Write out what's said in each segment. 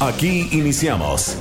Aquí iniciamos.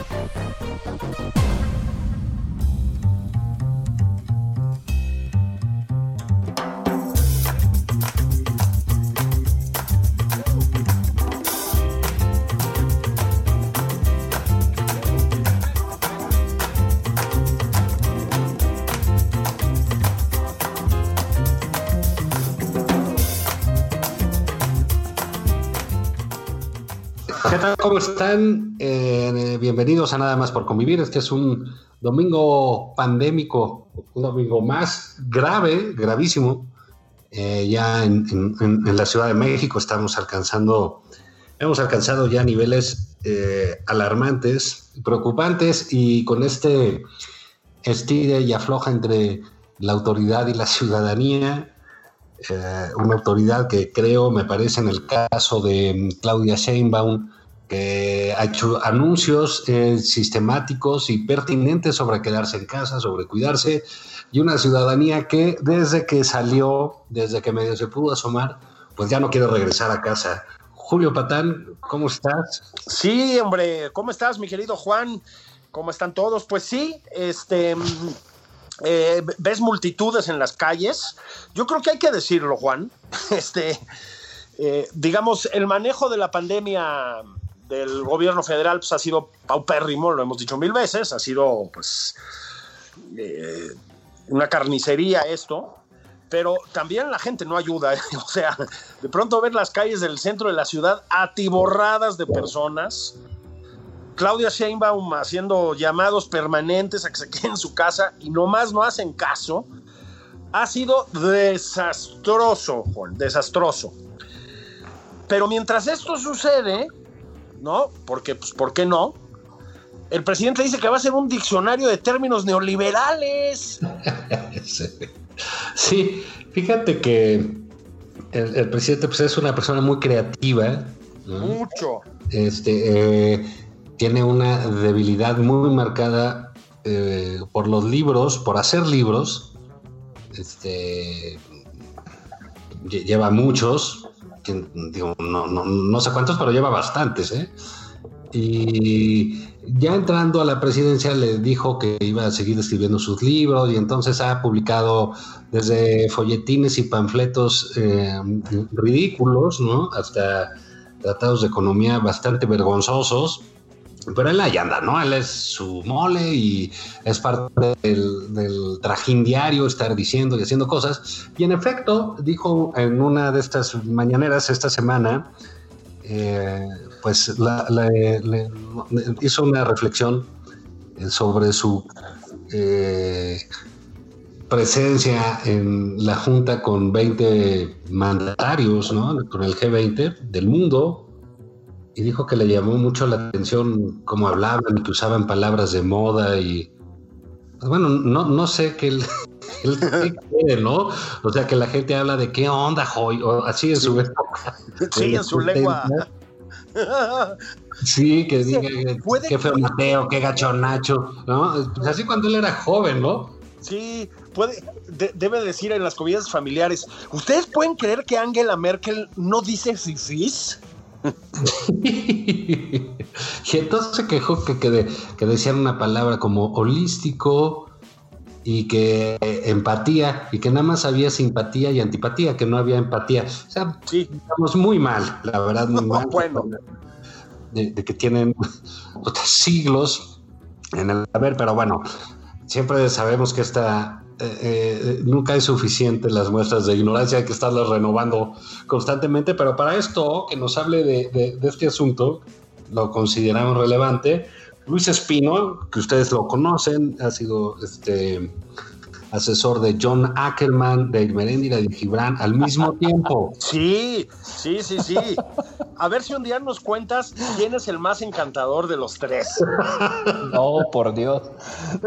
¿Qué tal? ¿Cómo están? Eh, bienvenidos a Nada más por convivir. Este es un domingo pandémico, un domingo más grave, gravísimo. Eh, ya en, la Ciudad de México estamos alcanzando, hemos alcanzado ya niveles eh, alarmantes, preocupantes y con este estire y afloja entre la autoridad y la ciudadanía, eh, una autoridad que creo, me parece, en el caso de Claudia Sheinbaum, que ha hecho anuncios eh, sistemáticos y pertinentes sobre quedarse en casa, sobre cuidarse, y una ciudadanía que desde que salió, desde que medio se pudo asomar, pues ya no quiere regresar a casa. Julio Patán, ¿cómo estás? Sí, hombre, ¿cómo estás, mi querido Juan? ¿Cómo están todos? Pues sí, este, mm, eh, ves multitudes en las calles. Yo creo que hay que decirlo, Juan. Este, eh, digamos, el manejo de la pandemia del gobierno federal pues, ha sido paupérrimo, lo hemos dicho mil veces, ha sido pues eh, una carnicería esto, pero también la gente no ayuda, ¿eh? o sea, de pronto ver las calles del centro de la ciudad atiborradas de personas, Claudia Sheinbaum haciendo llamados permanentes a que se queden en su casa y nomás no hacen caso, ha sido desastroso, Juan, desastroso. Pero mientras esto sucede, ¿no? Porque, pues, ¿por qué no? El presidente dice que va a ser un diccionario de términos neoliberales. Sí, fíjate que el, el presidente pues, es una persona muy creativa, ¿no? Mucho. este, eh, tiene una debilidad muy marcada eh, por los libros, por hacer libros. Este, lle- lleva muchos, digo, no, no- no sé cuántos, pero lleva bastantes. ¿eh? Y ya entrando a la presidencia le dijo que iba a seguir escribiendo sus libros y entonces ha publicado desde folletines y panfletos eh, ridículos, ¿no? Hasta tratados de economía bastante vergonzosos, pero él ahí anda, ¿no? Él es su mole y es parte del, del trajín diario estar diciendo y haciendo cosas. Y en efecto, dijo en una de estas mañaneras esta semana, eh, pues le- hizo una reflexión sobre su eh, presencia en la Junta con 20 mandatarios, ¿no? Con el G20 del mundo. Y dijo que le llamó mucho la atención cómo hablaban y que usaban palabras de moda y... pues bueno, no, no sé qué él, quiere, ¿no? O sea, que la gente habla de qué onda, joy, o así en su época. Sí, en su lengua. Sí, que diga qué feo que- Mateo, qué gacho Nacho, ¿no? Pues así cuando él era joven, ¿no? Sí, puede, de- debe decir en las comidas familiares. ¿Ustedes pueden creer que Angela Merkel no dice fifís? y entonces se quejó que, que, de- que decían una palabra como holístico y que eh, empatía y que nada más había simpatía y antipatía, que no había empatía. O sea, Sí. estamos muy mal, la verdad, muy mal. Bueno. De, de que tienen siglos en el haber, pero bueno, siempre sabemos que esta eh, eh, nunca es suficiente las muestras de ignorancia, hay que estarlas renovando constantemente, pero para esto, que nos hable de, de este asunto, lo consideramos relevante. Luis Espino, que ustedes lo conocen, ha sido este asesor de John Ackerman, de Merendira de Gibran, al mismo tiempo. Sí, sí, sí, sí. A ver si un día nos cuentas quién es el más encantador de los tres. No, por Dios.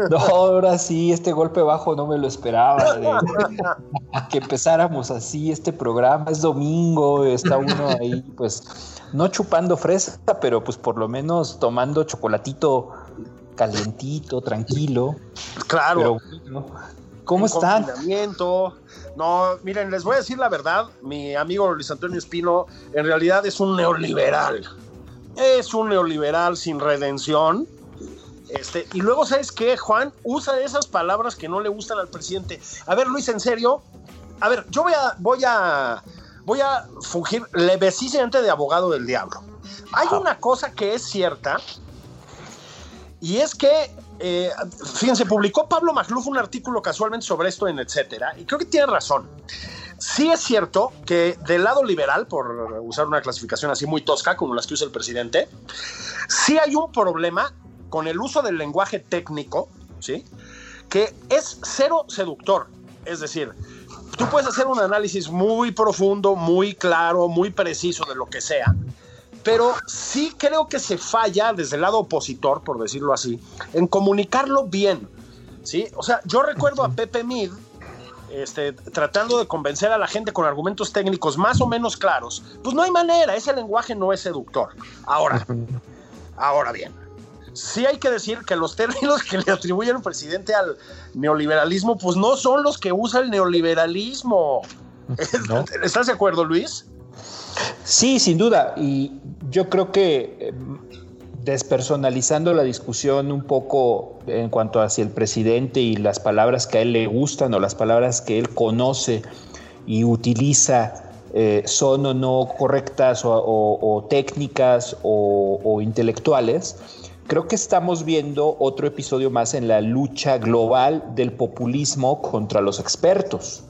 No, ahora sí, este golpe bajo no me lo esperaba. que empezáramos así este programa. Es domingo, está uno ahí, pues, no chupando fresa, pero pues por lo menos tomando chocolatito calientito, tranquilo. Claro. Pero, ¿Cómo están? No, miren, les voy a decir la verdad. Mi amigo Luis Antonio Espino en realidad es un neoliberal. Es un neoliberal sin redención. Este, y luego, ¿sabes qué, Juan? Usa esas palabras que no le gustan al presidente. A ver, Luis, en serio. A ver, yo voy a, voy a, voy a fungir levesísimamente de abogado del diablo. Hay una cosa que es cierta, y es que eh, fíjense, publicó Pablo Magluf un artículo casualmente sobre esto en etcétera, y creo que tiene razón. Sí es cierto que del lado liberal, por usar una clasificación así muy tosca como las que usa el presidente, sí hay un problema con el uso del lenguaje técnico, ¿sí? Que es cero seductor. Es decir, tú puedes hacer un análisis muy profundo, muy claro, muy preciso de lo que sea, pero sí creo que se falla desde el lado opositor, por decirlo así, en comunicarlo bien. ¿sí? O sea, yo recuerdo a Pepe Mid este, tratando de convencer a la gente con argumentos técnicos más o menos claros. Pues no hay manera, ese lenguaje no es seductor. Ahora, ahora bien, sí hay que decir que los términos que le atribuye el presidente al neoliberalismo, pues no son los que usa el neoliberalismo. ¿Estás de acuerdo, Luis? Sí, sin duda. Y yo creo que eh, despersonalizando la discusión un poco en cuanto hacia el presidente y las palabras que a él le gustan o las palabras que él conoce y utiliza eh, son o no correctas o, técnicas o intelectuales, creo que estamos viendo otro episodio más en la lucha global del populismo contra los expertos.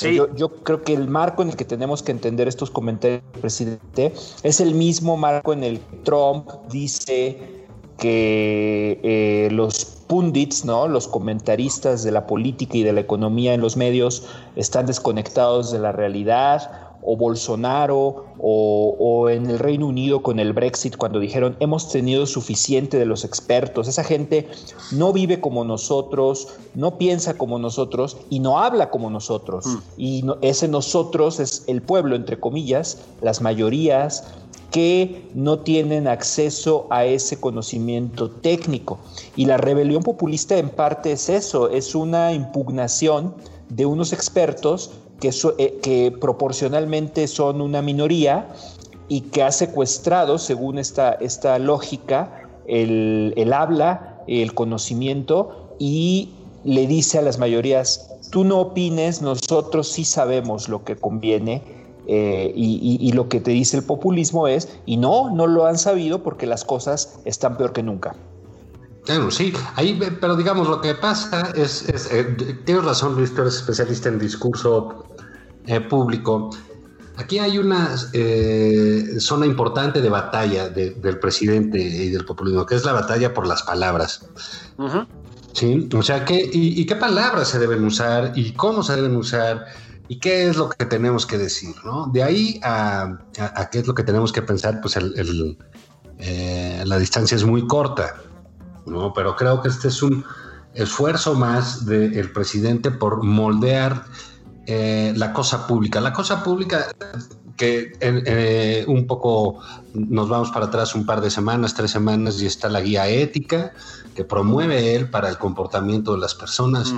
Yo, creo que el marco en el que tenemos que entender estos comentarios del presidente es el mismo marco en el que Trump dice que eh, los pundits, ¿no? los comentaristas de la política y de la economía en los medios están desconectados de la realidad o Bolsonaro o, en el Reino Unido con el Brexit cuando dijeron hemos tenido suficiente de los expertos. Esa gente no vive como nosotros, no piensa como nosotros y no habla como nosotros. Mm. Y ese nosotros es el pueblo, entre comillas, las mayorías que no tienen acceso a ese conocimiento técnico. Y la rebelión populista en parte es eso, es una impugnación de unos expertos que, eh, que proporcionalmente son una minoría y que ha secuestrado, según esta, esta lógica, el, el habla, el conocimiento y le dice a las mayorías, tú no opines, nosotros sí sabemos lo que conviene eh, y, y, lo que te dice el populismo es, y no, no lo han sabido porque las cosas están peor que nunca. Claro, sí, ahí, pero digamos, lo que pasa es, eh, tienes razón Luis, tú eres especialista en discurso eh, público. Aquí hay una eh, zona importante de batalla del presidente y del populismo, que es la batalla por las palabras. Sí, o sea, ¿qué, y, qué palabras se deben usar y cómo se deben usar y qué es lo que tenemos que decir, ¿no? De ahí a, qué es lo que tenemos que pensar, pues la distancia es muy corta. ¿No? Pero creo que este es un esfuerzo más del presidente por moldear eh, la cosa pública. La cosa pública que eh, un poco nos vamos para atrás un par de semanas, tres semanas, y está la guía ética que promueve él para el comportamiento de las personas,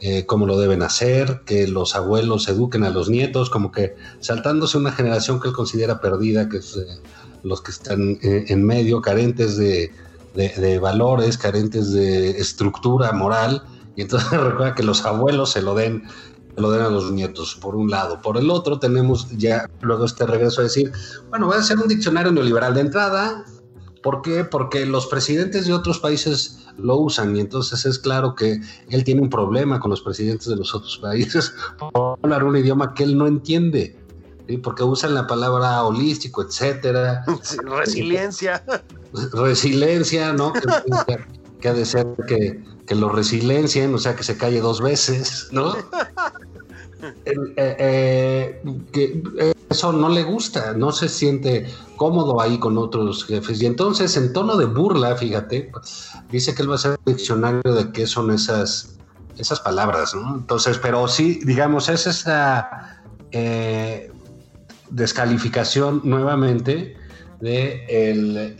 eh, cómo lo deben hacer, que los abuelos eduquen a los nietos, como que saltándose una generación que él considera perdida, que es los que están en medio, carentes de, de, valores, carentes de estructura moral, y entonces recuerda que los abuelos se lo den lo den a los nietos, por un lado. Por el otro, tenemos ya luego este regreso a decir, bueno, voy a hacer un diccionario neoliberal de entrada, ¿Por qué? Porque los presidentes de otros países lo usan y entonces es claro que él tiene un problema con los presidentes de los otros países por hablar un idioma que él no entiende. Porque usan la palabra holístico, etcétera. resiliencia. Resiliencia, ¿no? que, ha de ser que, que lo resiliencien, o sea, que se calle dos veces, ¿no? Eh, eh, que eso no le gusta, no se siente cómodo ahí con otros jefes. Y entonces, en tono de burla, fíjate, dice que él va a hacer un diccionario de qué son esas, esas palabras, ¿no? Entonces, pero sí, digamos, es esa eh, descalificación nuevamente de, el,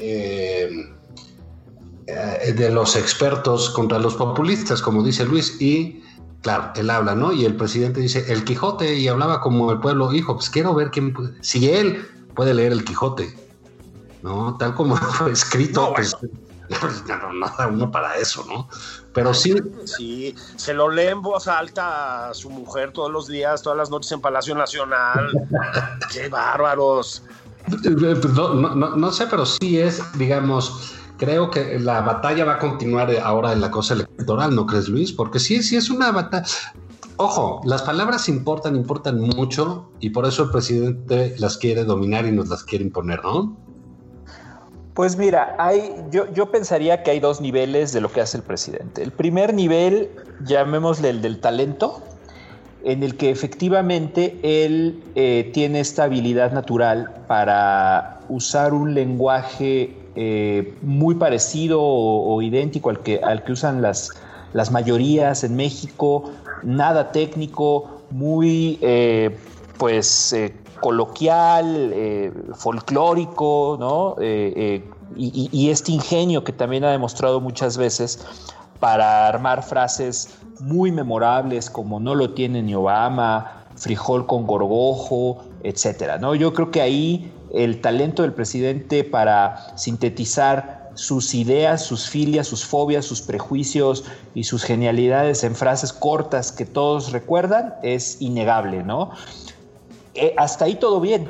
de los expertos contra los populistas, como dice Luis, y Claro, él habla, ¿no? Y el presidente dice, el Quijote, y hablaba como el pueblo, hijo, pues quiero ver quién si él puede leer el Quijote, ¿no? Tal como fue escrito, pues no, no, da uno para eso, ¿no? Pero sí. Sí, se lo lee en voz alta a su mujer todos los días, todas las noches en Palacio Nacional. ¡Qué bárbaros! No, no, no sé, pero sí es, digamos, creo que la batalla va a continuar ahora en la cosa electoral, ¿no crees, Luis? Porque sí, sí es una batalla. Ojo, las palabras importan, importan mucho y por eso el presidente las quiere dominar y nos las quiere imponer, ¿no? Pues mira, hay, yo, yo pensaría que hay dos niveles de lo que hace el presidente. El primer nivel, llamémosle el del talento, en el que efectivamente él eh, tiene esta habilidad natural para usar un lenguaje eh, muy parecido o, idéntico al que, al que usan las, las mayorías en México, nada técnico, muy eh, pues eh, coloquial, folclórico, ¿no? Y, y, este ingenio que también ha demostrado muchas veces para armar frases muy memorables como no lo tiene ni Obama, frijol con gorgojo, etcétera, ¿no? Yo creo que ahí el talento del presidente para sintetizar sus ideas, sus filias, sus fobias, sus prejuicios y sus genialidades en frases cortas que todos recuerdan es innegable, ¿no? Eh, hasta ahí todo bien.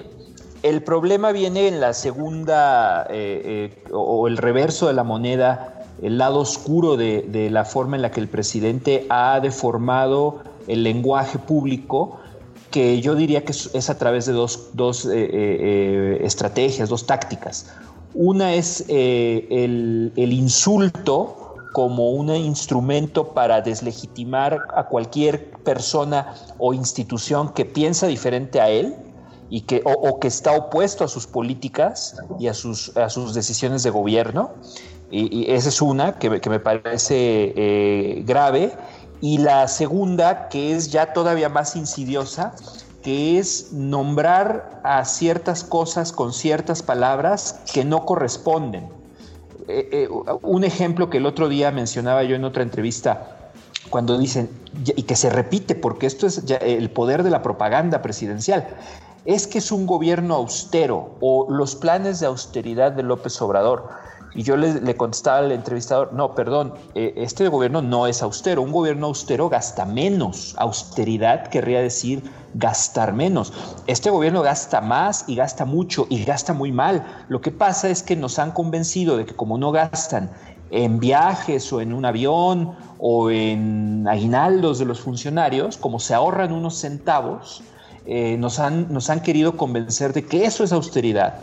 El problema viene en la segunda eh, eh, o el reverso de la moneda, el lado oscuro de, la forma en la que el presidente ha deformado el lenguaje público que yo diría que es, a través de dos, estrategias, dos tácticas. Una es el, insulto como un instrumento para deslegitimar a cualquier persona o institución que piensa diferente a él y que, o, que está opuesto a sus políticas y a sus, a sus decisiones de gobierno. Y, esa es una que, que me parece grave. Y la segunda, que es ya todavía más insidiosa, que es nombrar a ciertas cosas con ciertas palabras que no corresponden. Eh, eh, un ejemplo que el otro día mencionaba yo en otra entrevista, cuando dicen, y que se repite, porque esto es el poder de la propaganda presidencial, es que es un gobierno austero o los planes de austeridad de López Obrador. Y yo le, contestaba al entrevistador, no, perdón, eh, este gobierno no es austero, un gobierno austero gasta menos. Austeridad querría decir gastar menos. Este gobierno gasta más y gasta mucho y gasta muy mal. Lo que pasa es que nos han convencido de que como no gastan en viajes o en un avión o en aguinaldos de los funcionarios, como se ahorran unos centavos, eh, nos, han, nos han querido convencer de que eso es austeridad,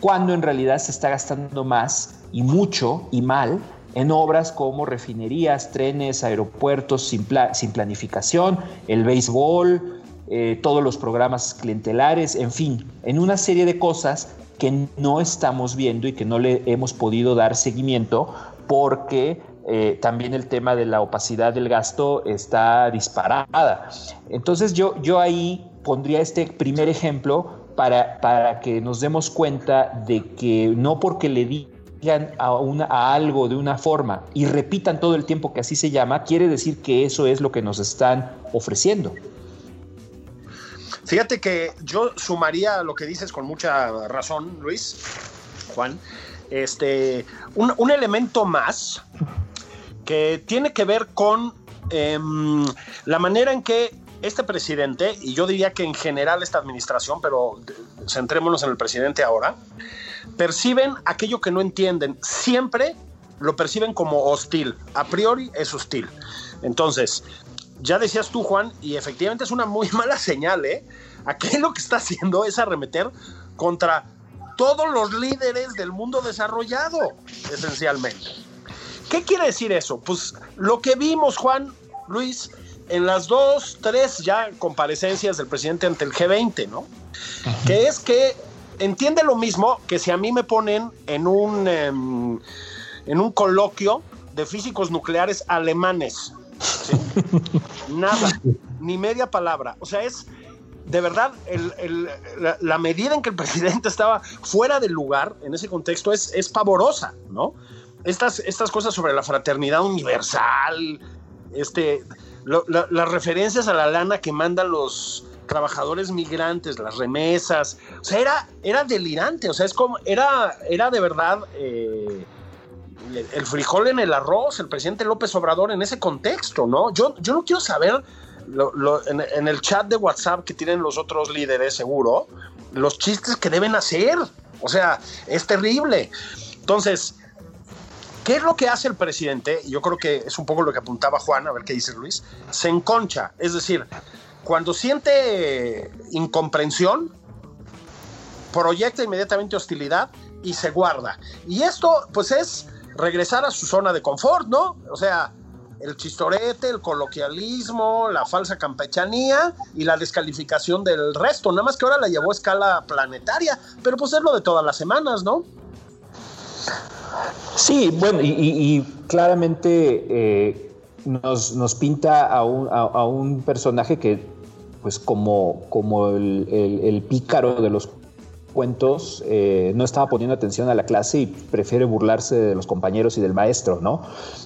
cuando en realidad se está gastando más y mucho y mal en obras como refinerías, trenes, aeropuertos sin, planificación, el béisbol, eh, todos los programas clientelares, en fin, en una serie de cosas que no estamos viendo y que no le hemos podido dar seguimiento porque eh, también el tema de la opacidad del gasto está disparada. Entonces yo, yo ahí pondría este primer ejemplo para, para que nos demos cuenta de que no porque le digan a, una, a algo de una forma y repitan todo el tiempo que así se llama, quiere decir que eso es lo que nos están ofreciendo. Fíjate que yo sumaría lo que dices con mucha razón, Luis, Juan, este, un, elemento más que tiene que ver con em, la manera en que este presidente, y yo diría que en general esta administración, pero centrémonos en el presidente ahora, perciben aquello que no entienden. Siempre lo perciben como hostil. A priori es hostil. Entonces, ya decías tú, Juan, y efectivamente es una muy mala señal, ¿eh? Aquí lo que está haciendo es arremeter contra todos los líderes del mundo desarrollado, esencialmente. ¿Qué quiere decir eso? Pues lo que vimos, Juan, Luis, en las dos, tres ya comparecencias del presidente ante el G20, ¿no? Que es que entiende lo mismo que si a mí me ponen en un, em, en un coloquio de físicos nucleares alemanes. ¿sí? Nada, ni media palabra. O sea, es de verdad el- el- la, la medida en que el presidente estaba fuera del lugar en ese contexto es, es pavorosa, ¿no? Estas, estas cosas sobre la fraternidad universal, este, las referencias a la lana que mandan los trabajadores migrantes, las remesas, o sea, era, era delirante, o sea, es como, era, era de verdad eh, el- frijol en el arroz, el presidente López Obrador en ese contexto, ¿no? Yo, yo no quiero saber en, en el chat de WhatsApp que tienen los otros líderes, seguro, los chistes que deben hacer, o sea, es terrible. Entonces, ¿Qué es lo que hace el presidente? Yo creo que es un poco lo que apuntaba Juan, a ver qué dice Luis. Se enconcha, es decir, cuando siente incomprensión, proyecta inmediatamente hostilidad y se guarda. Y esto, pues, es regresar a su zona de confort, ¿no? O sea, el chistorete, el coloquialismo, la falsa campechanía y la descalificación del resto. Nada más que ahora la llevó a escala planetaria, pero pues es lo de todas las semanas, ¿no? Sí, bueno, y, claramente eh, nos, nos pinta a un, a- un personaje que, pues como, como el, el- el pícaro de los cuentos, eh, no estaba poniendo atención a la clase y prefiere burlarse de los compañeros y del maestro, ¿no?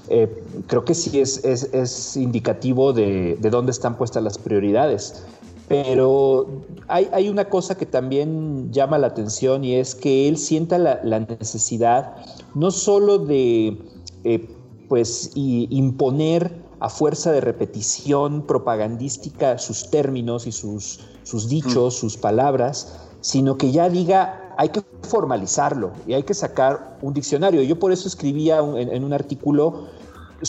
Eh, creo que sí es, es- es indicativo de, de dónde están puestas las prioridades. Pero hay, hay una cosa que también llama la atención y es que él sienta la, la necesidad no solo de eh, pues, y- imponer a fuerza de repetición propagandística sus términos y sus, sus dichos, sus palabras, sino que ya diga, hay que formalizarlo y hay que sacar un diccionario. Yo por eso escribía un- en, en un artículo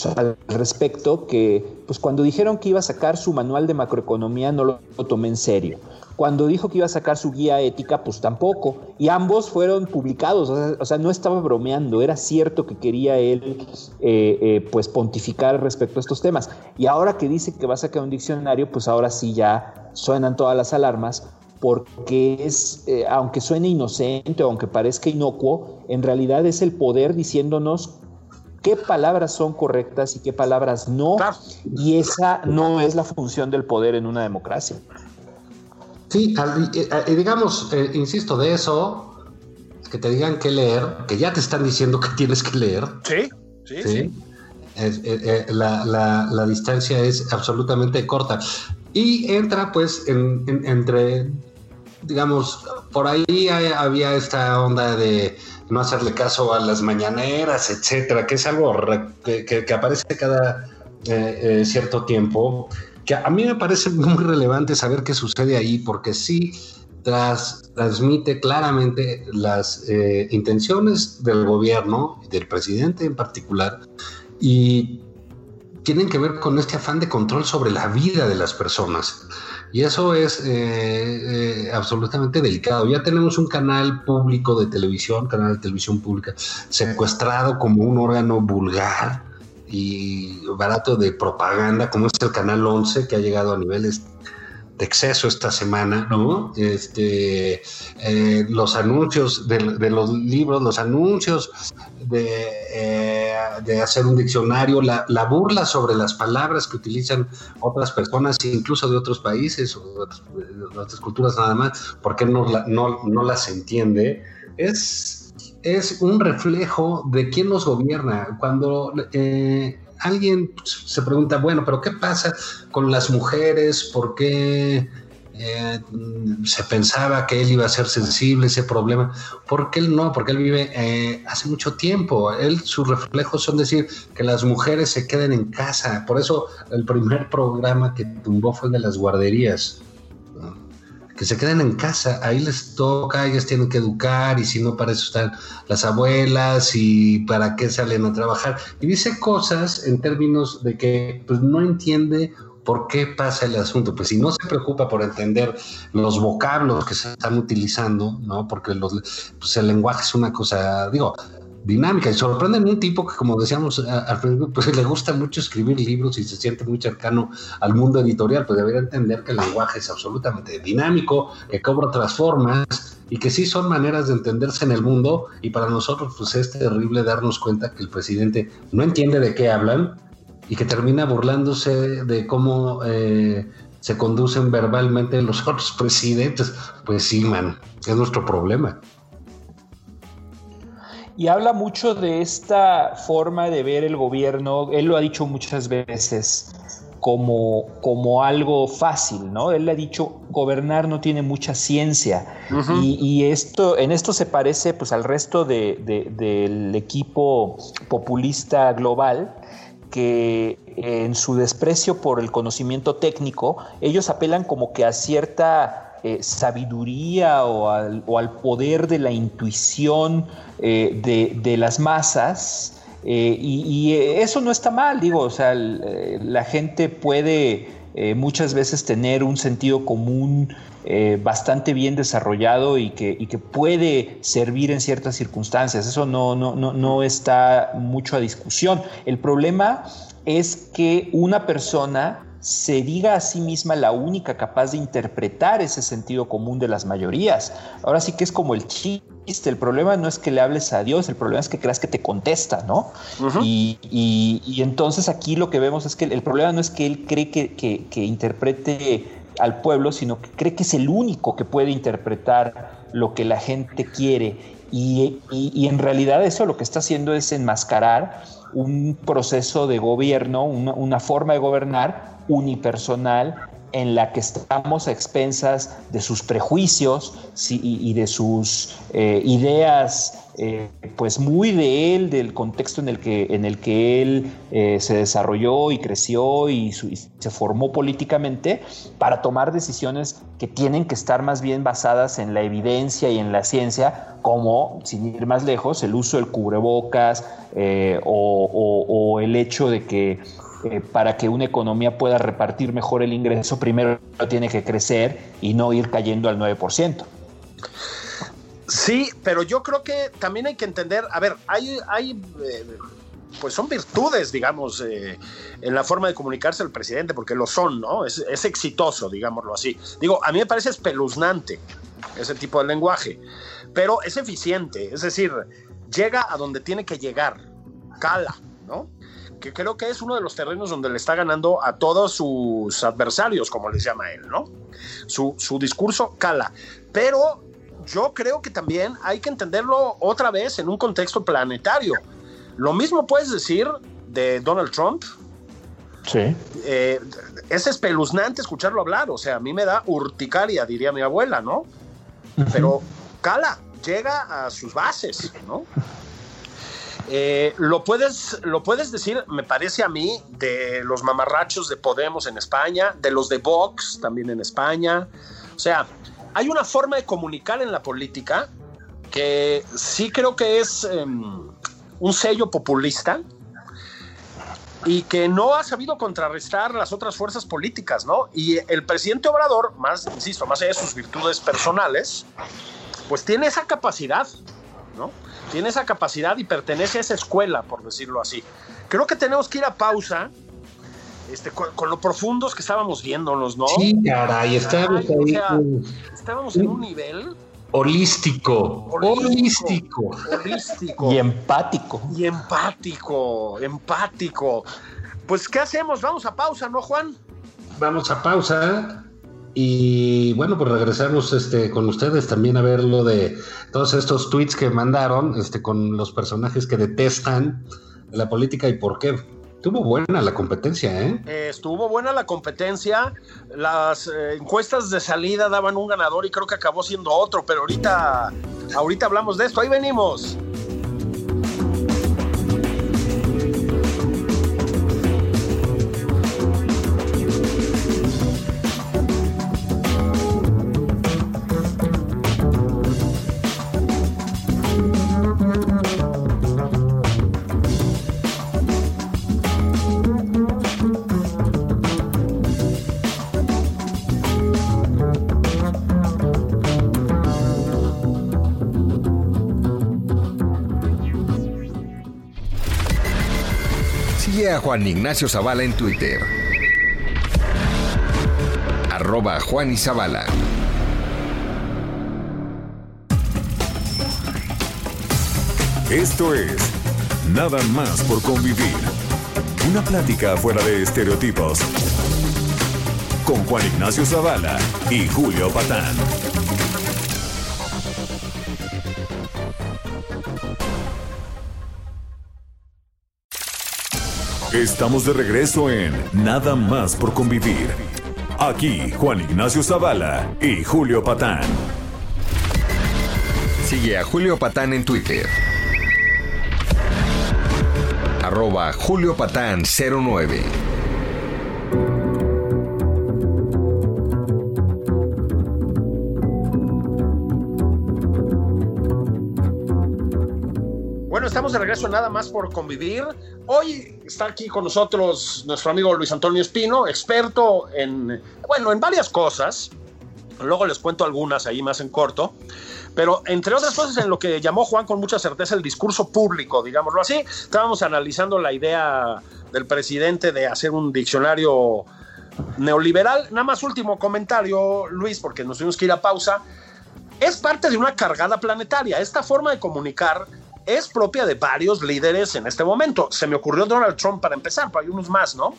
al respecto que pues cuando dijeron que iba a sacar su manual de macroeconomía no lo, tomé en serio. Cuando dijo que iba a sacar su guía ética, pues tampoco. Y ambos fueron publicados. O sea, no estaba bromeando. Era cierto que quería él eh, eh, pues pontificar respecto a estos temas. Y ahora que dice que va a sacar un diccionario, pues ahora sí ya suenan todas las alarmas porque es, eh, aunque suene inocente aunque parezca inocuo, en realidad es el poder diciéndonos qué palabras son correctas y qué palabras no. Y esa no es la función del poder en una democracia. Sí, eh, y digamos, eh, insisto, de eso, que te digan qué leer, que ya te están diciendo que tienes que leer, Sí, sí, ¿sí? eh, eh, la, la- la distancia es absolutamente corta. Y entra pues en- en- entre, digamos, por ahí hay- había esta onda de no hacerle caso a las mañaneras, etcétera, que es algo que aparece cada eh, eh, cierto tiempo, que a mí me parece muy relevante saber qué sucede ahí, porque sí tras- transmite claramente las eh, intenciones del gobierno, del presidente en particular, y tienen que ver con este afán de control sobre la vida de las personas. Y eso es eh, eh, absolutamente delicado. Ya tenemos un canal público de televisión, canal de televisión pública, secuestrado como un órgano vulgar y barato de propaganda, como es el canal 11, que ha llegado a niveles de exceso esta semana, ¿no? Este, eh, los anuncios de, los libros, los anuncios de, eh, hacer un diccionario, la, la burla sobre las palabras que utilizan otras personas, incluso de otros países o de otras, culturas nada más, porque no, no, no las entiende, es, es un reflejo de quién nos gobierna. Cuando eh, alguien se pregunta, bueno, pero ¿qué pasa con las mujeres? ¿Por qué eh, se pensaba que él iba a ser sensible ese problema? Porque él no, porque él vive eh, hace mucho tiempo. Él, sus reflejos son decir que las mujeres se queden en casa. Por eso el primer programa que tumbó fue el de las guarderías. Que se queden en casa, ahí les toca, ellas tienen que educar y si no para eso están las abuelas y para qué salen a trabajar. Y dice cosas en términos de que pues no entiende ¿Por qué pasa el asunto? Pues si no se preocupa por entender los vocablos que se están utilizando, ¿no? Porque los, pues el lenguaje es una cosa, digo, dinámica. Y sorprende un tipo que, como decíamos al principio, pues le gusta mucho escribir libros y se siente muy cercano al mundo editorial, pues debería entender que el lenguaje es absolutamente dinámico, que cobra otras formas y que sí son maneras de entenderse en el mundo. Y para nosotros, pues es terrible darnos cuenta que el presidente no entiende de qué hablan y que termina burlándose de cómo eh, se conducen verbalmente los otros presidentes, pues sí, man, es nuestro problema. Y habla mucho de esta forma de ver el gobierno, él lo ha dicho muchas veces, como, como algo fácil, ¿no? Él le ha dicho, gobernar no tiene mucha ciencia. y, esto, en esto se parece pues, al resto del equipo populista global, que en su desprecio por el conocimiento técnico, ellos apelan como que a cierta eh, sabiduría o al, poder de la intuición eh, de, las masas. Eh, y, eso no está mal, digo, o sea, la gente puede muchas veces tener un sentido común bastante bien desarrollado y que, que, puede servir en ciertas circunstancias. Eso no, no, no, no está mucho a discusión. El problema es que una persona se diga a sí misma la única capaz de interpretar ese sentido común de las mayorías. Ahora sí que es como el chiste. El problema no es que le hables a Dios, el problema es que creas que te contesta, ¿no? y, y, entonces aquí lo que vemos es que el problema no es que él cree que, que, que interprete al pueblo, sino que cree que es el único que puede interpretar lo que la gente quiere. Y, en realidad eso lo que está haciendo es enmascarar un proceso de gobierno, una, una forma de gobernar unipersonal en la que estamos a expensas de sus prejuicios y, de sus eh, ideas, eh, pues muy de él, del contexto en el que, en el que él eh, se desarrolló y creció y, se formó políticamente, para tomar decisiones que tienen que estar más bien basadas en la evidencia y en la ciencia, como, sin ir más lejos, el uso del cubrebocas o el hecho de que eh, para que una economía pueda repartir mejor el ingreso, primero tiene que crecer y no ir cayendo al 9%. Sí, pero yo creo que también hay que entender, a ver, hay, hay eh, pues son virtudes, digamos, eh, en la forma de comunicarse el presidente, porque lo son, ¿no? Es, es, exitoso, digámoslo así. Digo, a mí me parece espeluznante ese tipo de lenguaje, pero es eficiente, es decir, llega a donde tiene que llegar, cala, ¿no? Que creo que es uno de los terrenos donde le está ganando a todos sus adversarios, como les llama él, ¿no? Su, discurso cala. Pero yo creo que también hay que entenderlo otra vez en un contexto planetario. Lo mismo puedes decir de Donald Trump. Sí. Eh, es espeluznante escucharlo hablar, o sea, a mí me da urticaria, diría mi abuela, ¿no? Pero cala, llega a sus bases, ¿no? Eh, lo, puedes, lo puedes decir, me parece a mí, de los mamarrachos de Podemos en España, de los de Vox también en España. O sea, hay una forma de comunicar en la política que sí creo que es em, un sello populista y que no ha sabido contrarrestar las otras fuerzas políticas, ¿no? Y el presidente Obrador, más, insisto, más allá de sus virtudes personales, pues tiene esa capacidad, ¿no? tiene esa capacidad y pertenece a esa escuela, por decirlo así. Creo que tenemos que ir a pausa. Este, con, lo profundos que estábamos viéndonos, ¿no? Sí, caray, estábamos ahí. estábamos en un nivel holístico, holístico, holístico, y empático. Y empático, empático. Pues, ¿qué hacemos? Vamos a pausa, ¿no, Juan? Vamos a pausa. Y bueno, pues regresamos este, con ustedes también a ver lo de todos estos tweets que mandaron este, con los personajes que detestan la política y por qué. Estuvo buena la competencia, ¿eh? estuvo buena la competencia. Las eh, encuestas de salida daban un ganador y creo que acabó siendo otro, pero ahorita, ahorita hablamos de esto. Ahí venimos. Juan Ignacio Zavala en Twitter. Arroba Juan y Zavala. Esto es Nada más por convivir. Una plática fuera de estereotipos. Con Juan Ignacio Zavala y Julio Patán. Estamos de regreso en Nada más por convivir. Aquí Juan Ignacio Zavala y Julio Patán. Sigue a Julio Patán en Twitter. Arroba Julio Patán 09. Bueno, estamos de regreso nada más por convivir. Hoy está aquí con nosotros nuestro amigo Luis Antonio Espino, experto en, bueno, en varias cosas. Luego les cuento algunas ahí más en corto. Pero entre otras cosas, en lo que llamó Juan con mucha certeza el discurso público, digámoslo así, estábamos analizando la idea del presidente de hacer un diccionario neoliberal. Nada más último comentario, Luis, porque nos tuvimos que ir a pausa. Es parte de una cargada planetaria. Esta forma de comunicar es propia de varios líderes en este momento. Se me ocurrió Donald Trump para empezar, pero hay unos más, ¿no?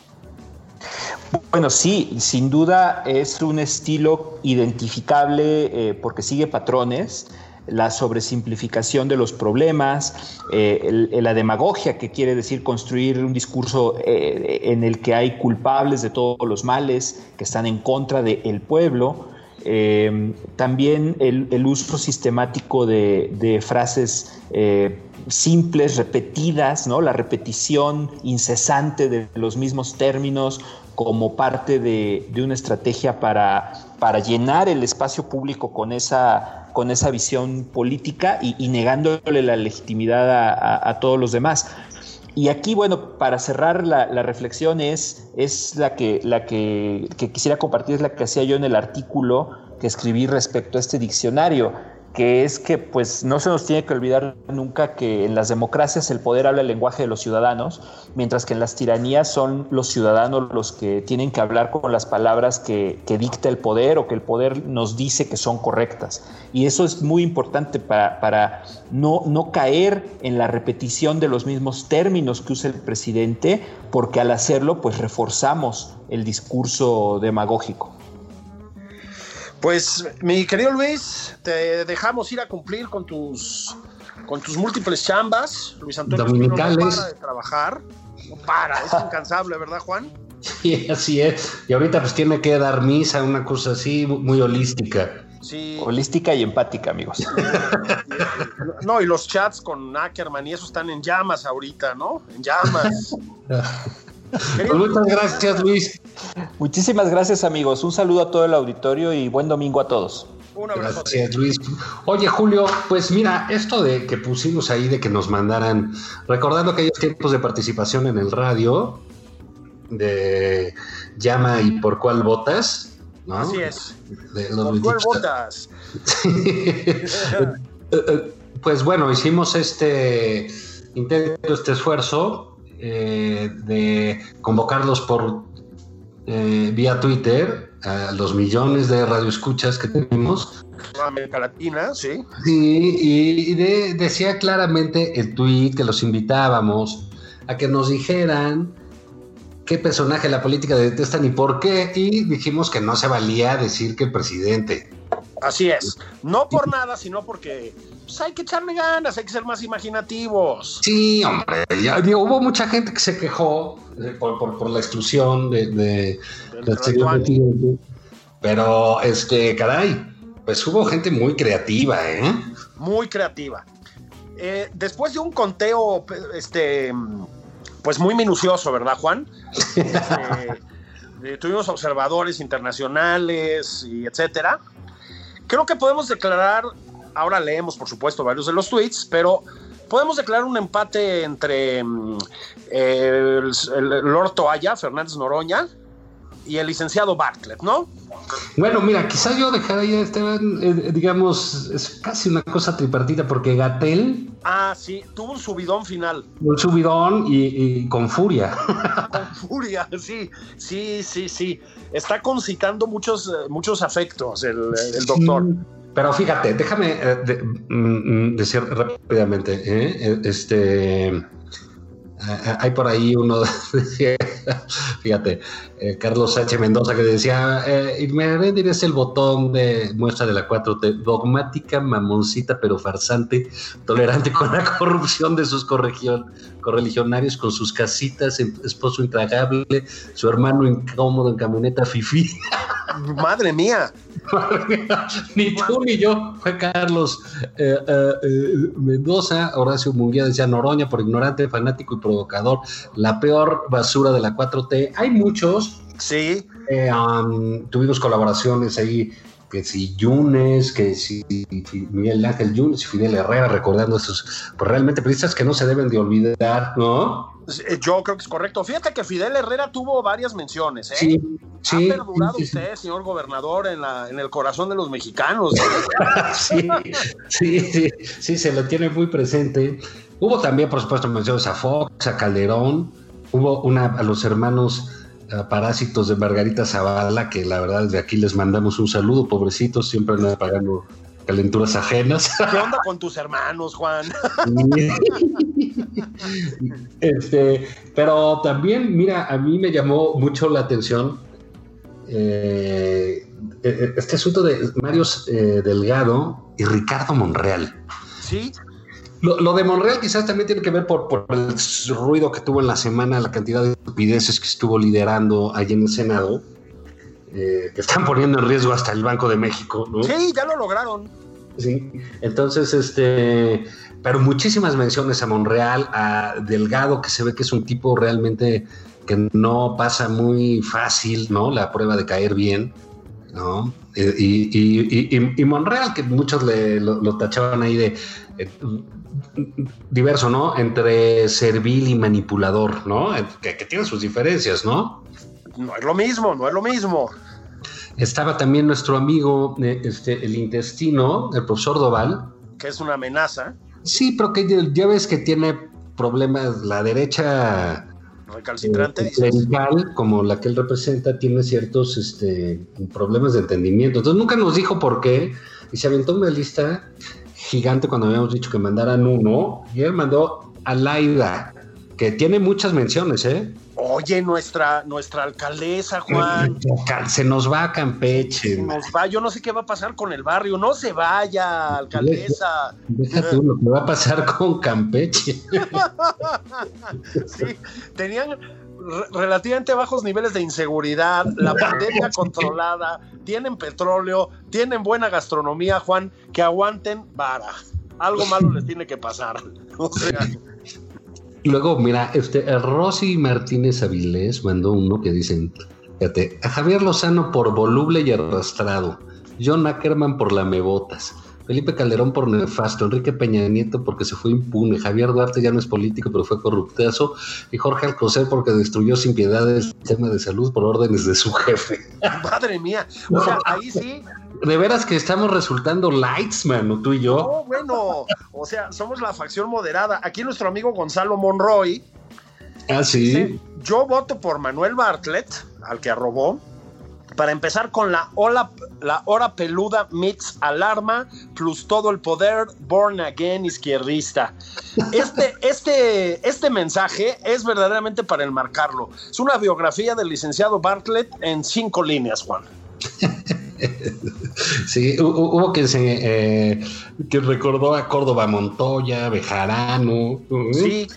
Bueno, sí, sin duda es un estilo identificable eh, porque sigue patrones, la sobresimplificación de los problemas, eh, la demagogia que quiere decir construir un discurso eh, en el que hay culpables de todos los males que están en contra del pueblo. Eh, también el, uso sistemático de, frases eh, simples, repetidas, ¿no? la repetición incesante de los mismos términos como parte de, una estrategia para, llenar el espacio público con esa, con esa visión política y, negándole la legitimidad a todos los demás. Y aquí, bueno, para cerrar la, reflexión es, es la, que, la que, quisiera compartir, es la que hacía yo en el artículo que escribí respecto a este diccionario, que es que pues no se nos tiene que olvidar nunca que en las democracias el poder habla el lenguaje de los ciudadanos, mientras que en las tiranías son los ciudadanos los que tienen que hablar con las palabras que, que dicta el poder o que el poder nos dice que son correctas. Y eso es muy importante para, para no, no caer en la repetición de los mismos términos que usa el presidente, porque al hacerlo pues reforzamos el discurso demagógico. Pues, mi querido Luis, te dejamos ir a cumplir con tus con tus múltiples chambas. Luis Antonio no para de trabajar. No para, es incansable, ¿verdad, Juan? Sí, así es. Y ahorita pues tiene que dar misa, una cosa así, muy holística. Sí. Holística y empática, amigos. No, y los chats con Ackerman y eso están en llamas ahorita, ¿no? En llamas. Pues muchas gracias, Luis. Muchísimas gracias, amigos. Un saludo a todo el auditorio y buen domingo a todos. Un abrazo. Gracias, Luis. Oye, Julio, pues mira, esto de que pusimos ahí de que nos mandaran, recordando aquellos tiempos de participación en el radio, de llama y por cuál votas, ¿no? Así es. De los ¿Por cuál votas? pues bueno, hicimos este intento, este esfuerzo eh, de convocarlos por eh, vía Twitter a los millones de radioescuchas que tenemos. América Latina, sí. Sí, y de, decía claramente el tweet que los invitábamos a que nos dijeran qué personaje de la política detestan y por qué, y dijimos que no se valía decir que el presidente. Así es, no por nada, sino porque pues, hay que echarle ganas, hay que ser más imaginativos. Sí, hombre, ya, digo, hubo mucha gente que se quejó de, por, por, por, la exclusión de, de, presidente, pero este, caray, pues hubo gente muy creativa, ¿eh? Muy creativa. Eh, después de un conteo, este, pues muy minucioso, ¿verdad, Juan? Este, tuvimos observadores internacionales y etcétera. Creo que podemos declarar, ahora leemos por supuesto varios de los tweets, pero podemos declarar un empate entre eh, el, el, Lord Toalla, Fernández Noroña, y el licenciado Bartlett, ¿no? Bueno, mira, quizás yo dejaría, Esteban, eh, digamos, es casi una cosa tripartita, porque Gatel. Ah, sí, tuvo un subidón final. Un subidón y, y con furia. Con furia, sí, sí, sí, sí. Está concitando muchos, eh, muchos afectos el, el doctor. Sí, pero fíjate, déjame eh, de- mm, mm, decir rápidamente, ¿eh? Eh, este, eh, hay por ahí uno, fíjate, eh, Carlos Sánchez Mendoza que decía, eh, es el botón de muestra de la 4T, dogmática, mamoncita, pero farsante, tolerante con la corrupción de sus correligionarios, con sus casitas, em- esposo intragable, su hermano incómodo en camioneta fifí. Madre mía. Ni tú ni yo, fue Carlos eh, eh, eh, Mendoza, Horacio Munguía decía Noroña por ignorante, fanático y provocador, la peor basura de la 4T. Hay muchos, Sí, eh, um, tuvimos colaboraciones ahí, que si Yunes, que si, Miguel Ángel Yunes y Fidel Herrera, recordando esos, pues realmente periodistas que no se deben de olvidar, ¿no? yo creo que es correcto. Fíjate que Fidel Herrera tuvo varias menciones, ¿eh? Sí, sí. ha perdurado sí. usted, señor gobernador, en, la, en el corazón de los mexicanos. sí, sí, sí, sí, se lo tiene muy presente. Hubo también, por supuesto, menciones a Fox, a Calderón, hubo una a los hermanos parásitos de Margarita Zavala, que la verdad desde aquí les mandamos un saludo, pobrecitos, siempre andan pagando calenturas ajenas. ¿Qué onda con tus hermanos, Juan? este, pero también, mira, a mí me llamó mucho la atención eh, eh, este asunto de Mario eh, Delgado y Ricardo Monreal. Sí, Lo, lo de Monreal quizás también tiene que ver por, por el ruido que tuvo en la semana, la cantidad de estupideces que estuvo liderando allí en el Senado, eh, que están poniendo en riesgo hasta el Banco de México, ¿no? sí, ya lo lograron. Sí. Entonces, este, pero muchísimas menciones a Monreal, a Delgado, que se ve que es un tipo realmente que no pasa muy fácil, ¿no? La prueba de caer bien, ¿no? Eh, Y, y- y- y- y Monreal, que muchos le, lo, lo tachaban ahí de eh, diverso, ¿no? Entre servil y manipulador, ¿no? Que, que tiene sus diferencias, ¿no? No es lo mismo, no es lo mismo. Estaba también nuestro amigo, eh, este, el intestino, el profesor Doval, Que es una amenaza Sí, pero que ya, ves que tiene problemas, la derecha recalcitrante. eh, clerical, como la que él representa, tiene ciertos este, problemas de entendimiento. Entonces nunca nos dijo por qué y se aventó una lista gigante cuando habíamos dicho que mandaran uno y él mandó a Laida, que tiene muchas menciones, ¿eh? Oye, nuestra, nuestra alcaldesa, Juan. Se nos va a Campeche. se Nos va, yo no sé qué va a pasar con el barrio. No se vaya, alcaldesa. Deja tú lo que va a pasar con Campeche. Sí, tenían relativamente bajos niveles de inseguridad, la pandemia controlada, tienen petróleo, tienen buena gastronomía, Juan, que aguanten vara. Algo malo les tiene que pasar. O sea, Luego, mira, este Rosy Martínez Avilés mandó uno que dicen, fíjate, a Javier Lozano por voluble y arrastrado, John Ackerman por lamebotas, Felipe Calderón por nefasto, Enrique Peña Nieto porque se fue impune, Javier Duarte ya no es político pero fue corruptazo, y Jorge Alcocer porque destruyó sin piedad el sistema de salud por órdenes de su jefe. madre mía. O sea, ahí sí, De veras que estamos resultando lights, mano, tú y yo. no, bueno, o sea, somos la facción moderada. Aquí nuestro amigo Gonzalo Monroy Ah, sí. dice, yo voto por Manuel Bartlett, al que arrobó, para empezar con la, ola, la hora peluda meets alarma plus todo el poder born again izquierdista. Este, este, este mensaje es verdaderamente para enmarcarlo. Es una biografía del licenciado Bartlett en cinco líneas, Juan. Sí, hu- hu- hubo que se eh, que recordó a Córdoba Montoya, Bejarano. Sí.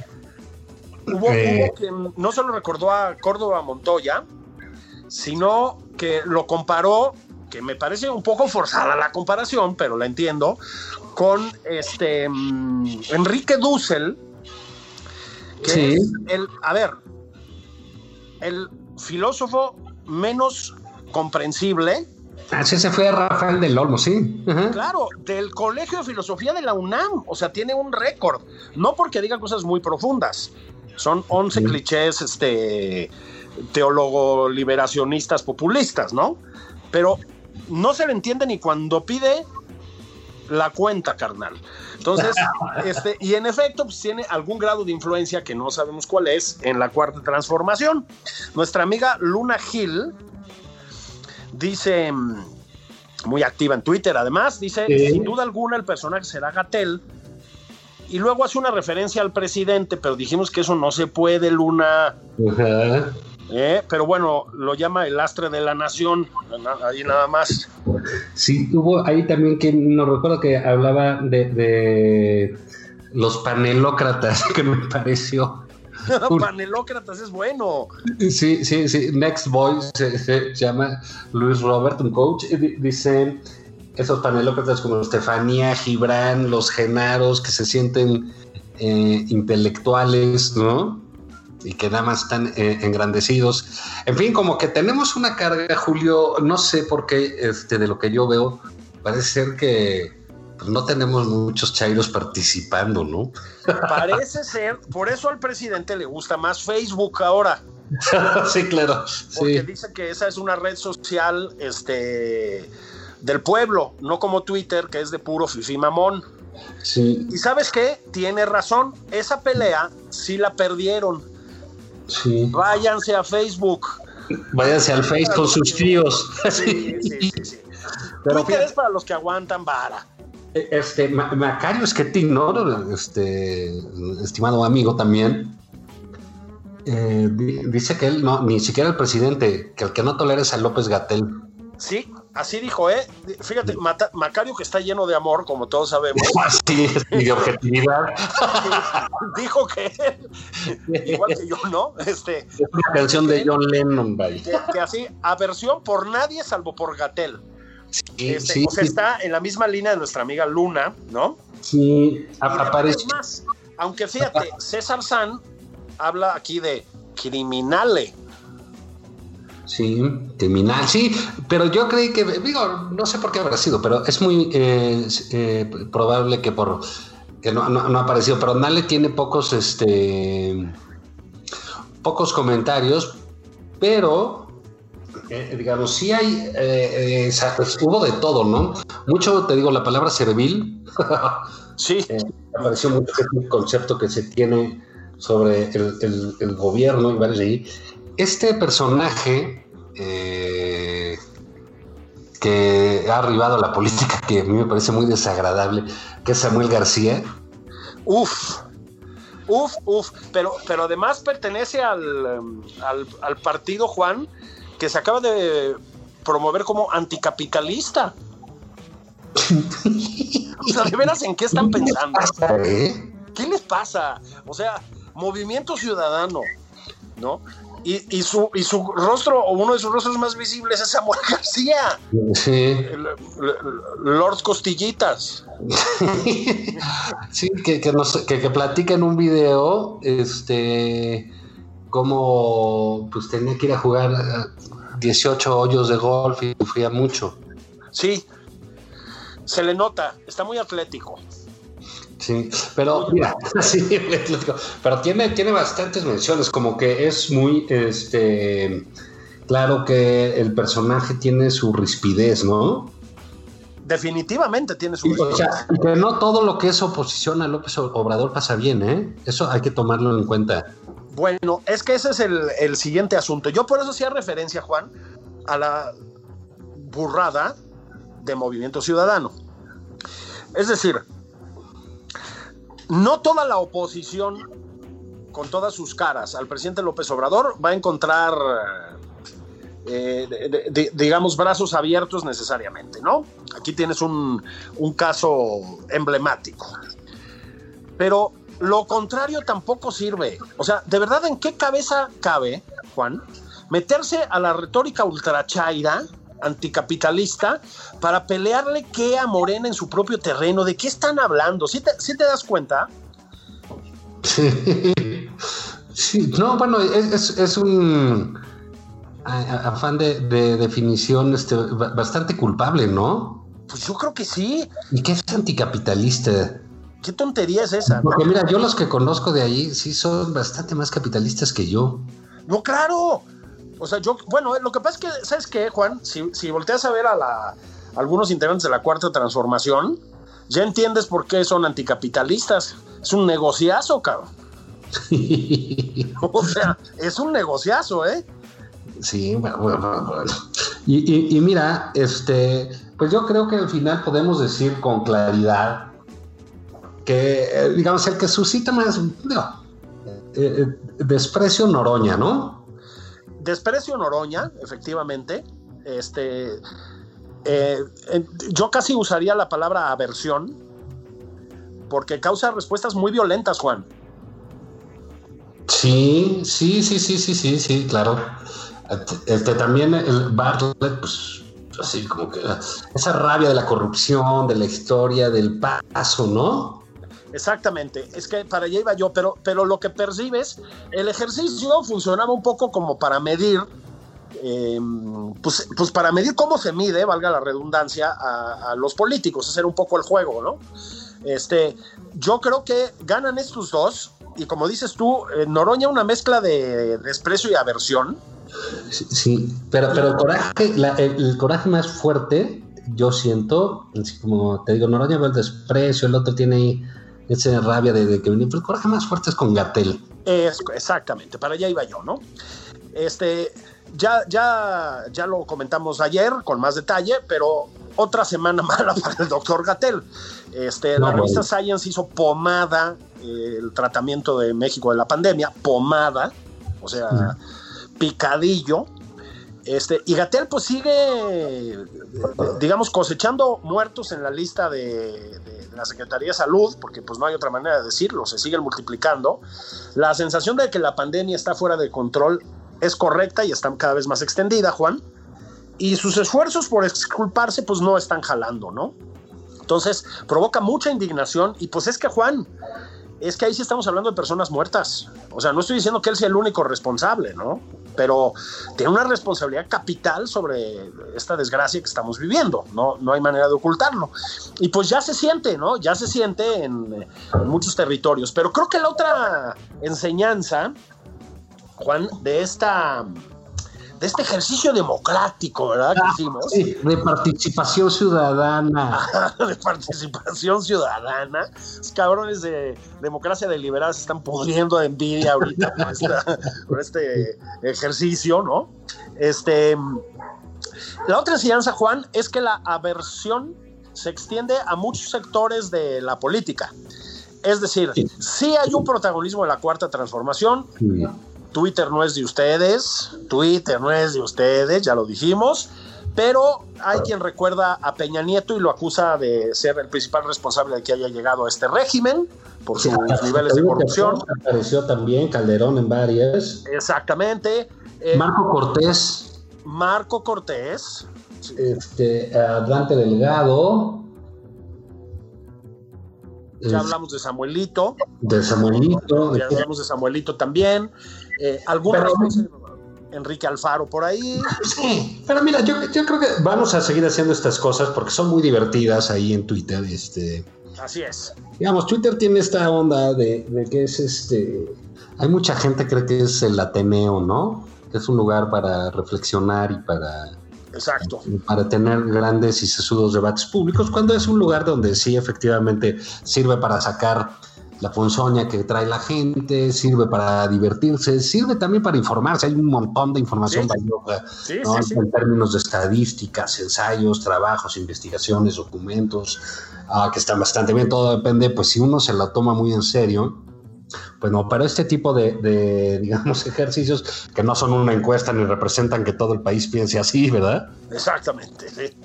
Hubo, Eh. hubo quien no solo recordó a Córdoba Montoya, sino que lo comparó, que me parece un poco forzada la comparación, pero la entiendo, con este mm, Enrique Dussel, que Sí. es el, a ver, el filósofo menos comprensible, Así se fue Rafael del Olmo, sí. Ajá. Claro, del Colegio de Filosofía de la UNAM. O sea, tiene un récord. No porque diga cosas muy profundas. Son 11 Sí. clichés este, teólogo liberacionistas populistas, ¿no? Pero no se le entiende ni cuando pide la cuenta, carnal. Entonces, este, y en efecto, pues tiene algún grado de influencia que no sabemos cuál es en la cuarta transformación. Nuestra amiga Luna Hill dice, mm, muy activa en Twitter además, dice, Sí. sin duda alguna el personaje será Gatel. Y luego hace una referencia al presidente, pero dijimos que eso no se puede, Luna. Ajá. ¿Eh? Pero bueno, lo llama el astre de la nación, na- ahí nada más. Sí, hubo ahí también que no recuerdo que hablaba de, de los panelócratas, que me pareció. Panelócratas es bueno. Sí, sí, sí. Next Boy se, se llama Luis Robert, un coach, dice esos panelócratas como Estefanía, Gibran, los genaros que se sienten eh, intelectuales, ¿no? Y que nada más están eh, engrandecidos. En fin, como que tenemos una carga, Julio, no sé por qué, este, de lo que yo veo, parece ser que pues, no tenemos muchos chairos participando, ¿no? Parece ser, por eso al presidente le gusta más Facebook ahora, sí, claro. porque Sí. dice que esa es una red social este, del pueblo, no como Twitter, que es de puro fifi mamón. Sí, Y sabes qué, tiene razón, esa pelea sí la perdieron. Sí. Váyanse a Facebook. Váyanse al Face con sus tíos. Sí, sí, sí, sí. Pero Twitter es para los que aguantan vara. este, Ma- Macario Schettino, ¿no? este, estimado amigo también, eh, di- dice que él no, ni siquiera el presidente, que el que no tolera es a López Gatel. Sí, así dijo, ¿eh? Fíjate, Mata- Macario, que está lleno de amor, como todos sabemos, Así es, y de objetividad. dijo que él, igual que yo, ¿no? Este, Es una canción de John Lennon, bye. que, que así, aversión por nadie salvo por Gatel. Sí, Este, sí, o sea, sí, está en la misma línea de nuestra amiga Luna, ¿no? sí, aparece. más, aunque fíjate, César San habla aquí de criminale. Sí, criminal, sí, pero yo creí que, digo, no sé por qué habrá sido, pero es muy eh, eh, probable que por que no, no- no ha aparecido, pero Nale tiene pocos, este, pocos comentarios, pero eh, digamos, sí hay, pues, hubo de todo, ¿no? Mucho, te digo, la palabra servil, Sí, apareció mucho que es un concepto que se tiene sobre el, el- el gobierno y varios ahí. Este personaje eh, que ha arribado a la política, que a mí me parece muy desagradable, que es Samuel García. uf, uf, uf, pero, pero además pertenece al, al, al partido Juan que se acaba de promover como anticapitalista. O sea, de veras, ¿en qué están pensando? ¿Eh? ¿Qué les pasa? O sea, movimiento ciudadano, ¿no? Y, y su, y su rostro, o uno de sus rostros más visibles es Samuel García, Sí. Lord Costillitas. sí, que, que, nos, que, que platica en un video este, cómo pues, tenía que ir a jugar eh, 18 hoyos de golf y sufría mucho. Sí, se le nota, está muy atlético. Sí, pero mira, sí, pero tiene, tiene bastantes menciones, como que es muy este claro que el personaje tiene su rispidez, ¿no? Definitivamente tiene su... O sea, que no todo lo que es oposición a López Obrador pasa bien, ¿eh? Eso hay que tomarlo en cuenta. Bueno, es que ese es el, el siguiente asunto. Yo por eso hacía referencia, Juan, a la burrada de Movimiento Ciudadano. Es decir, no toda la oposición, con todas sus caras, al presidente López Obrador va a encontrar, eh, digamos, brazos abiertos necesariamente, ¿no? Aquí tienes un, un caso emblemático. Pero lo contrario tampoco sirve. O sea, ¿de verdad en qué cabeza cabe, Juan, meterse a la retórica ultrachaira, anticapitalista, para pelearle qué a Morena en su propio terreno? ¿De qué están hablando? ¿Sí te, sí te das cuenta? Sí, no, bueno, es, es- es un afán de, de definición este, ba- bastante culpable, ¿no? Pues yo creo que sí. Y que es anticapitalista. ¿Qué tontería es esa? no? Porque mira, yo los que conozco de ahí sí son bastante más capitalistas que yo. No, claro. O sea, yo, bueno, lo que pasa es que, ¿sabes qué, Juan? Si, si volteas a ver a, la, algunos integrantes de la cuarta transformación, ya entiendes por qué son anticapitalistas. Es un negociazo, cabrón. o sea, es un negociazo, ¿eh? Sí, bueno, bueno, bueno. Y, y, mira, este, pues yo creo que al final podemos decir con claridad que, eh, digamos, el que suscita más eh, eh, desprecio Noroña, ¿no? Desprecio Noroña, efectivamente. Este, eh, yo casi usaría la palabra aversión, porque causa respuestas muy violentas, Juan. Sí, sí, sí, sí, sí, sí, sí, claro. Este, también el Bartlett, pues así como que esa rabia de la corrupción, de la historia, del paso, ¿no? Exactamente, es que para allá iba yo, pero, pero lo que percibes, el ejercicio funcionaba un poco como para medir, eh, pues, pues, para medir cómo se mide, valga la redundancia, a, a, los políticos, hacer un poco el juego, ¿no? Este, yo creo que ganan estos dos, y como dices tú, eh, Noroña una mezcla de desprecio y aversión. Sí, pero, pero el coraje, la, el, el coraje más fuerte, yo siento, como te digo, Noroña ve el desprecio, el otro tiene esa rabia de, de que venía, pero el coraje más fuerte es con Gatel. Es, exactamente, para allá iba yo, ¿no? Este, ya, ya, ya lo comentamos ayer con más detalle, pero otra semana mala para el doctor Gatel. Este, no, la revista bueno. Science hizo pomada eh, el tratamiento de México de la pandemia, pomada, o sea, picadillo. Este, y Gatel pues sigue, digamos, cosechando muertos en la lista de, de, la Secretaría de Salud, porque pues no hay otra manera de decirlo, se siguen multiplicando. La sensación de que la pandemia está fuera de control es correcta y está cada vez más extendida, Juan. Y sus esfuerzos por exculparse pues no están jalando, ¿no? Entonces provoca mucha indignación y pues es que Juan, es que ahí sí estamos hablando de personas muertas. O sea, no estoy diciendo que él sea el único responsable, ¿no? Pero tiene una responsabilidad capital sobre esta desgracia que estamos viviendo. No, no hay manera de ocultarlo. Y pues ya se siente, ¿no? Ya se siente en, en muchos territorios. Pero creo que la otra enseñanza, Juan, de esta de este ejercicio democrático, ¿verdad? Que hicimos. Sí, de participación ciudadana. de participación ciudadana. Los cabrones de democracia deliberada se están pudriendo de envidia ahorita por, esta, por este ejercicio, ¿no? Este, la otra enseñanza, Juan, es que la aversión se extiende a muchos sectores de la política. Es decir, sí, sí hay un protagonismo en la cuarta transformación. Sí Twitter no es de ustedes, Twitter no es de ustedes, ya lo dijimos, pero hay quien recuerda a Peña Nieto y lo acusa de ser el principal responsable de que haya llegado a este régimen por sus sí, niveles de corrupción. Apareció también Calderón en varias. Exactamente. Eh, Marco Cortés. Marco Cortés. Este, Atlante Delgado. Ya hablamos de Samuelito. De Samuelito. Ya hablamos de Samuelito también. Eh, algunas Enrique Alfaro por ahí. Sí, pero mira, yo, yo, creo que vamos a seguir haciendo estas cosas porque son muy divertidas ahí en Twitter. Este, Así es. Digamos, Twitter tiene esta onda de, de que es este. Hay mucha gente que cree que es el Ateneo, ¿no? Que es un lugar para reflexionar y para. Exacto. Para tener grandes y sesudos debates públicos, cuando es un lugar donde sí efectivamente sirve para sacar la ponzoña que trae la gente, sirve para divertirse, sirve también para informarse. Hay un montón de información Sí. valiosa Sí, ¿no? sí, sí. en términos de estadísticas, ensayos, trabajos, investigaciones, documentos, ah, que están bastante bien. Todo depende, pues si uno se la toma muy en serio. Pues no, para este tipo de, de, digamos, ejercicios que no son una encuesta ni representan que todo el país piense así, ¿verdad? Exactamente. sí.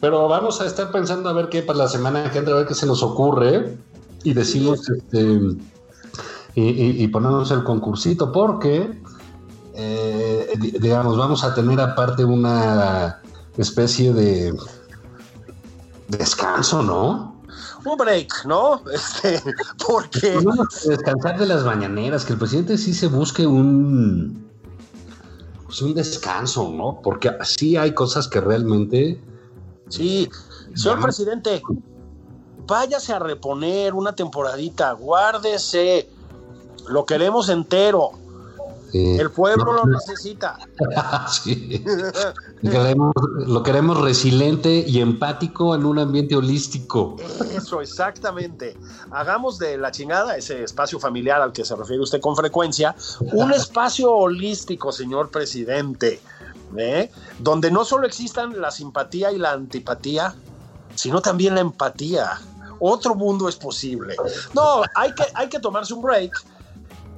Pero vamos a estar pensando a ver qué para la semana que entra, a ver qué se nos ocurre y decimos este y, y, y ponernos el concursito porque eh, di- digamos vamos a tener aparte una especie de descanso, ¿no? Un break, ¿no? Este, porque descansar de las mañaneras, que el presidente sí se busque un pues un descanso, ¿no? Porque sí hay cosas que realmente sí, señor presidente, váyase a reponer una temporadita, guárdese, lo queremos entero. El pueblo lo necesita. Sí. Lo queremos, lo queremos resiliente y empático en un ambiente holístico. Eso, exactamente. Hagamos de la chingada, ese espacio familiar al que se refiere usted con frecuencia, un espacio holístico, señor presidente, ¿eh? donde no solo existan la simpatía y la antipatía, sino también la empatía. Otro mundo es posible. No, hay que, hay que tomarse un break.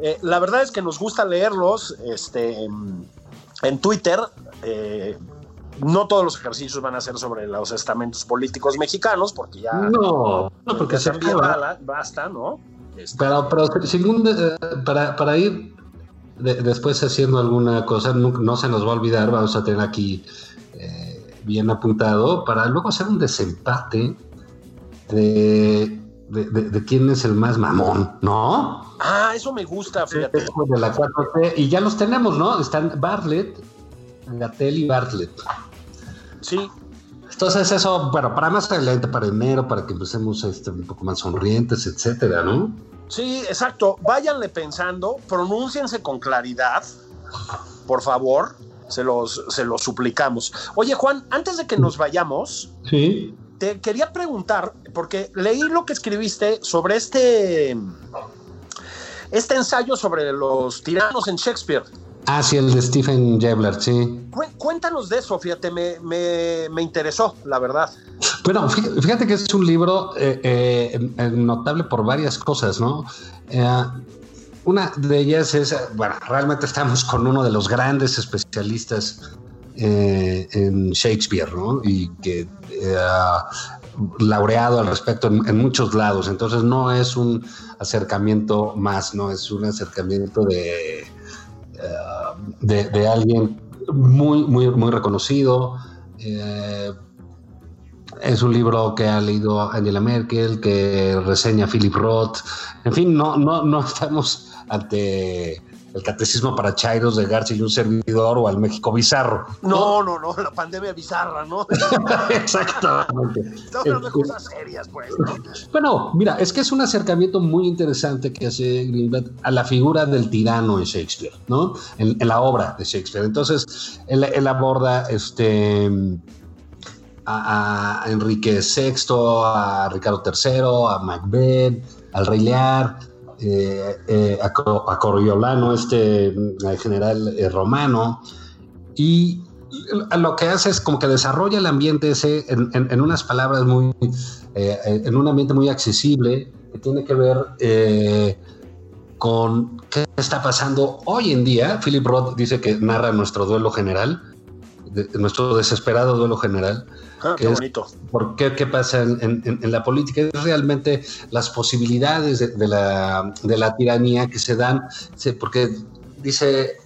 Eh, la verdad es que nos gusta leerlos este, en, en Twitter. eh, no todos los ejercicios van a ser sobre los estamentos políticos mexicanos, porque ya No, no, porque se también acaba. basta, ¿no? Este, Pero, pero según, eh, para, para ir de- después haciendo alguna cosa, no, no se nos va a olvidar, vamos a tener aquí bien apuntado, para luego hacer un desempate de, de, de- de quién es el más mamón, ¿no? ah, eso me gusta, fíjate. Después de la 4T, y ya los tenemos, ¿no? Están Bartlett, Gatel y Bartlett. Sí, Entonces eso, bueno, para más adelante, para enero, para que empecemos este, un poco más sonrientes, etcétera, ¿no? sí, exacto. Váyanle pensando, pronúnciense con claridad, por favor. Se los, se los suplicamos. Oye, Juan, antes de que nos vayamos, Sí. Te quería preguntar, porque leí lo que escribiste sobre este, este ensayo sobre los tiranos en Shakespeare. Ah, sí, el de Stephen Jebler, sí. Cué- Cuéntanos de eso, fíjate, me, me, me interesó, la verdad. Bueno, fí- fíjate que es un libro eh, eh, eh, notable por varias cosas, ¿no? Eh, una de ellas es, bueno, realmente estamos con uno de los grandes especialistas eh, en Shakespeare, ¿no? Y que eh, laureado al respecto en, muchos lados. Entonces no es un acercamiento más, no es un acercamiento de, eh, de alguien muy, muy, muy reconocido. Eh, es un libro que ha leído Angela Merkel, que reseña Philip Roth. En fin, no, no, no estamos ante el catecismo para Chairos de García y un servidor o al México bizarro. No, no, no, la pandemia bizarra, ¿no? Exactamente. Estamos de cosas serias, pues. ¿no? Bueno, mira, es que es un acercamiento muy interesante que hace Greenblatt a la figura del tirano en Shakespeare, ¿no? En, en la obra de Shakespeare. Entonces, él, él aborda este a, a Enrique VI, a Ricardo III, a Macbeth, al Rey Lear, eh, eh, a, Co- a Coriolano, este eh, general eh, romano, y lo que hace es como que desarrolla el ambiente ese en, en- unas palabras muy, en un ambiente muy accesible, que tiene que ver con qué está pasando hoy en día. Philip Roth dice que narra nuestro duelo general, de- nuestro desesperado duelo general. Ah, que qué es bonito. por qué, qué pasa en, en- en la política, es realmente las posibilidades de, de la, de la tiranía que se dan, porque dice,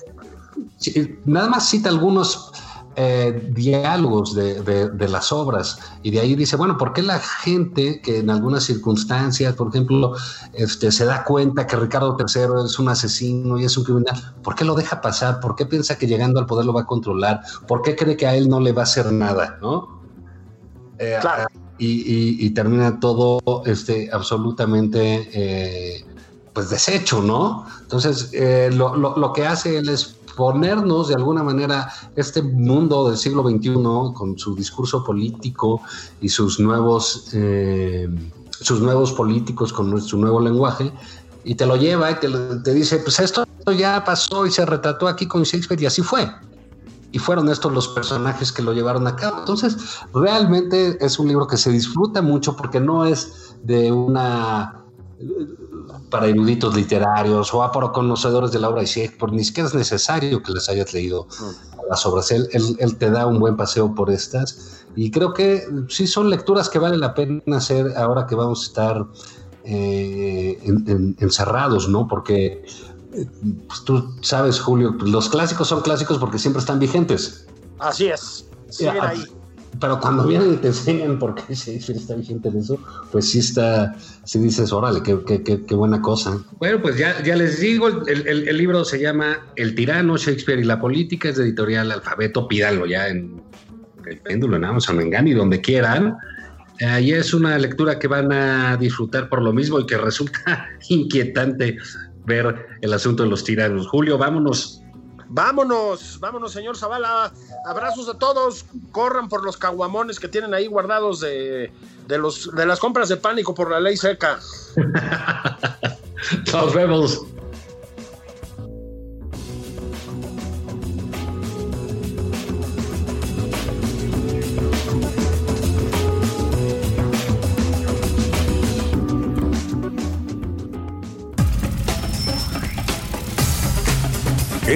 nada más cita algunos eh, diálogos de, de- de las obras y de ahí dice, bueno, ¿por qué la gente que en algunas circunstancias, por ejemplo, este, se da cuenta que Ricardo III es un asesino y es un criminal, ¿por qué lo deja pasar? ¿Por qué piensa que llegando al poder lo va a controlar? ¿Por qué cree que a él no le va a hacer nada? ¿no? Eh, Claro. y, y- y termina todo este, absolutamente eh, pues deshecho, ¿no? Entonces, lo, lo- lo que hace él es ponernos de alguna manera este mundo del siglo XXI con su discurso político y sus nuevos, eh, sus nuevos políticos con su nuevo lenguaje y te lo lleva y te dice, pues esto ya pasó y se retrató aquí con Shakespeare y así fue y fueron estos los personajes que lo llevaron a cabo. Entonces, realmente es un libro que se disfruta mucho porque no es de una para eruditos literarios o a para conocedores de la obra de Shakespeare, ni siquiera es necesario que les hayas leído las obras. Él, él- él te da un buen paseo por estas y creo que sí son lecturas que vale la pena hacer ahora que vamos a estar eh, en- en- encerrados, ¿no? Porque eh, pues tú sabes, Julio, los clásicos son clásicos porque siempre están vigentes. Así es. Siguen Ya, ahí. Pero cuando vienen y te enseñan por qué Shakespeare está vigente en eso, pues sí está, sí dices, órale, qué, qué, qué, qué buena cosa. Bueno, pues ya, ya les digo, el, libro se llama El tirano, Shakespeare y la política, es de editorial Alfabeto, pídanlo ya en el péndulo, en Amazon, en Gani, donde quieran. Eh, y es una lectura que van a disfrutar por lo mismo y que resulta inquietante ver el asunto de los tiranos. Julio, vámonos. Vámonos, vámonos, señor Zavala. Abrazos a todos. Corran por los caguamones que tienen ahí guardados de, de, los, de las compras de pánico por la ley seca. Nos vemos.